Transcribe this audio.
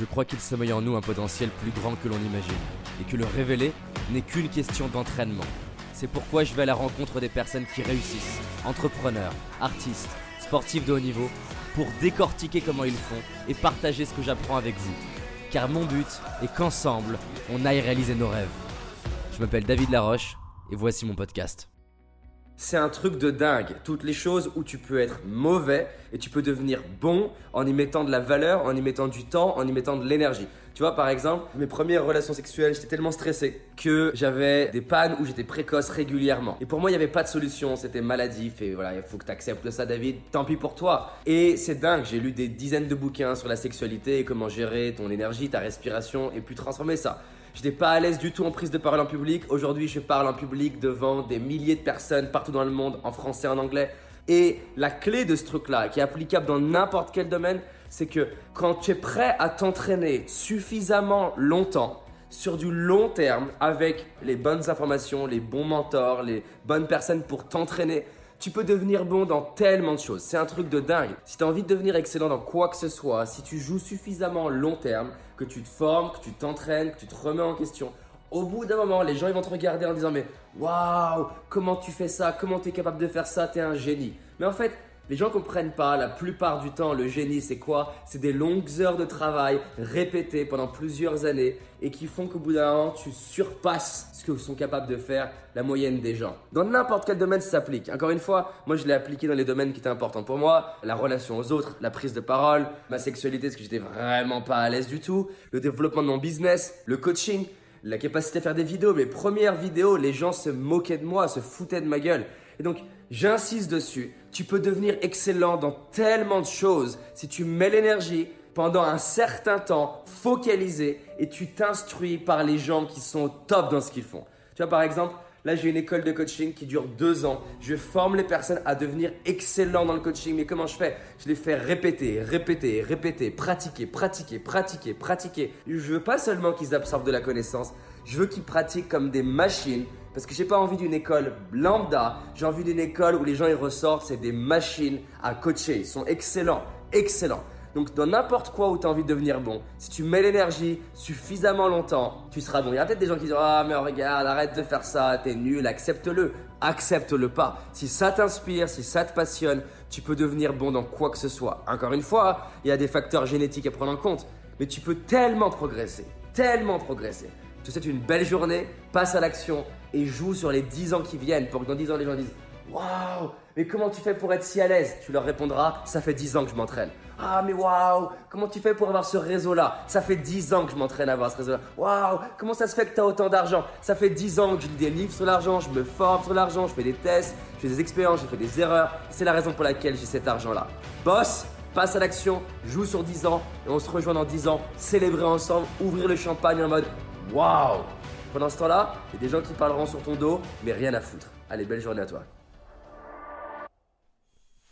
Je crois qu'il sommeille en nous un potentiel plus grand que l'on imagine, et que le révéler n'est qu'une question d'entraînement. C'est pourquoi je vais à la rencontre des personnes qui réussissent, entrepreneurs, artistes, sportifs de haut niveau, pour décortiquer comment ils font et partager ce que j'apprends avec vous. Car mon but est qu'ensemble, on aille réaliser nos rêves. Je m'appelle David Laroche, et voici mon podcast. C'est un truc de dingue. Toutes les choses où tu peux être mauvais et tu peux devenir bon en y mettant de la valeur, en y mettant du temps, en y mettant de l'énergie. Tu vois, par exemple, mes premières relations sexuelles, j'étais tellement stressé que j'avais des pannes où j'étais précoce régulièrement. Et pour moi, il n'y avait pas de solution, c'était maladif et voilà, il faut que tu acceptes ça, David, tant pis pour toi. Et c'est dingue, j'ai lu des dizaines de bouquins sur la sexualité et comment gérer ton énergie, ta respiration et puis transformer ça. J'étais pas à l'aise du tout en prise de parole en public. Aujourd'hui, je parle en public devant des milliers de personnes partout dans le monde, en français, en anglais. Et la clé de ce truc-là, qui est applicable dans n'importe quel domaine, c'est que quand tu es prêt à t'entraîner suffisamment longtemps, sur du long terme, avec les bonnes informations, les bons mentors, les bonnes personnes pour t'entraîner, tu peux devenir bon dans tellement de choses. C'est un truc de dingue. Si tu as envie de devenir excellent dans quoi que ce soit, si tu joues suffisamment long terme, que tu te formes, que tu t'entraînes, que tu te remets en question, au bout d'un moment, les gens vont te regarder en disant mais waouh, comment tu fais ça? Comment tu es capable de faire ça? T'es un génie. Mais en fait, les gens comprennent pas, la plupart du temps, le génie, c'est quoi? C'est des longues heures de travail répétées pendant plusieurs années et qui font qu'au bout d'un moment, tu surpasses ce que sont capables de faire la moyenne des gens. Dans n'importe quel domaine, ça s'applique. Encore une fois, moi, je l'ai appliqué dans les domaines qui étaient importants pour moi. La relation aux autres, la prise de parole, ma sexualité, parce que j'étais vraiment pas à l'aise du tout, le développement de mon business, le coaching la capacité à faire des vidéos. Mes premières vidéos, les gens se moquaient de moi, se foutaient de ma gueule. Et donc, j'insiste dessus. Tu peux devenir excellent dans tellement de choses si tu mets l'énergie pendant un certain temps, focalisé, et tu t'instruis par les gens qui sont au top dans ce qu'ils font. Tu vois, par exemple, Là, j'ai une école de coaching qui dure deux ans. Je forme les personnes à devenir excellents dans le coaching. Mais comment je fais? Je les fais répéter, répéter, répéter, pratiquer, pratiquer, pratiquer, pratiquer. Je veux pas seulement qu'ils absorbent de la connaissance. Je veux qu'ils pratiquent comme des machines. Parce que j'ai pas envie d'une école lambda. J'ai envie d'une école où les gens ils ressortent, c'est des machines à coacher. Ils sont excellents, excellents. Donc dans n'importe quoi où tu as envie de devenir bon, si tu mets l'énergie suffisamment longtemps, tu seras bon. Il y a peut-être des gens qui disent "Ah mais regarde, arrête de faire ça, t'es nul, accepte-le." Accepte-le pas. Si ça t'inspire, si ça te passionne, tu peux devenir bon dans quoi que ce soit. Encore une fois, il y a des facteurs génétiques à prendre en compte, mais tu peux tellement progresser, tellement progresser. Je te souhaite une belle journée, passe à l'action et joue sur les 10 ans qui viennent pour que dans 10 ans les gens disent Waouh, mais comment tu fais pour être si à l'aise? Tu leur répondras Ça fait 10 ans que je m'entraîne. Ah, mais waouh, comment tu fais pour avoir ce réseau-là? Ça fait 10 ans que je m'entraîne à avoir ce réseau-là. Waouh, comment ça se fait que tu autant d'argent? Ça fait 10 ans que je lis des livres sur l'argent, je me forme sur l'argent, je fais des tests, je fais des expériences, je fais des erreurs. C'est la raison pour laquelle j'ai cet argent-là. Boss, passe à l'action, joue sur 10 ans et on se rejoint dans 10 ans, célébrer ensemble, ouvrir le champagne en mode waouh Pendant ce temps-là, il y a des gens qui parleront sur ton dos, mais rien à foutre. Allez, belle journée à toi.